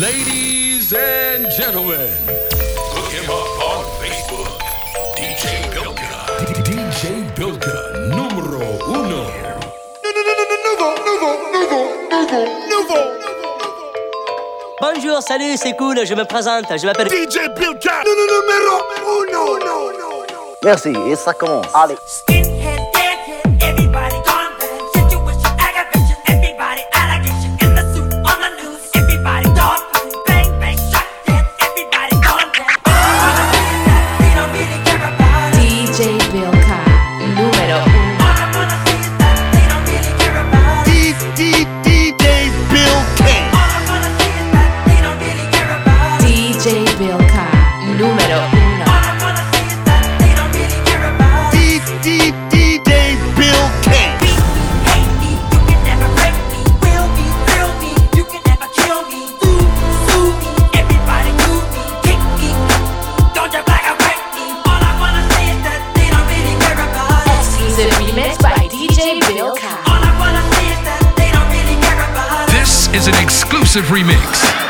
Ladies and gentlemen, look him up on Facebook. DJ Bilka. DJ Bilka, numero uno. Bonjour, salut, c'est cool, je me présente, je m'appelle DJ Bilka. Merci, et ça commence. Allez. Número This is an exclusive remix.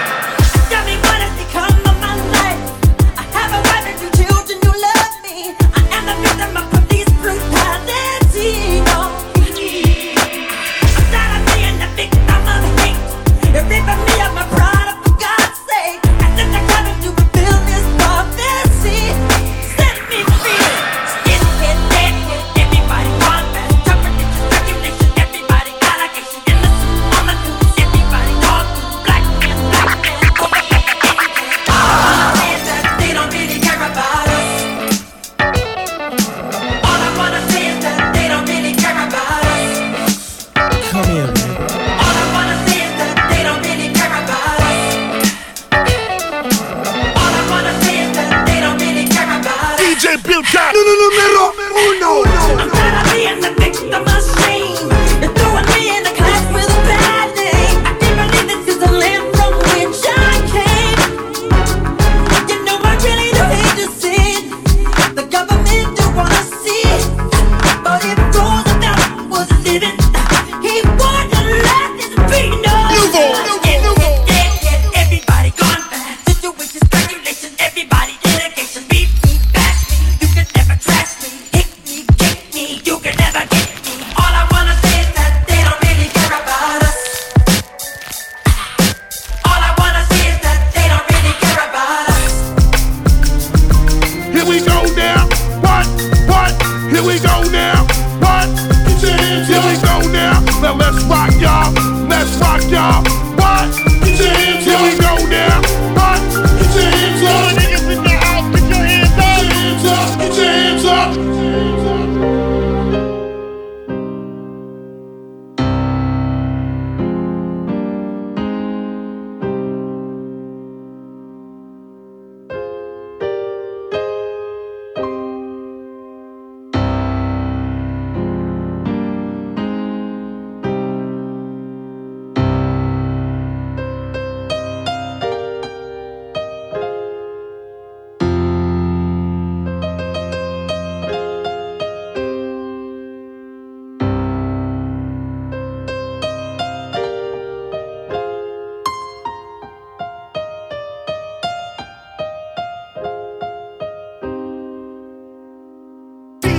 About us. DJ Bilka. I'm tired of being the victim of shame. You're throwing me in a class with a bad name. I can't believe this is the land from which I came. You know I really don't hate to see. The government don't wanna see it. But if Roosevelt was living, he wouldn't let this be known. Here we go now. What? Here we go now. Now let's rock y'all. Let's rock y'all. What?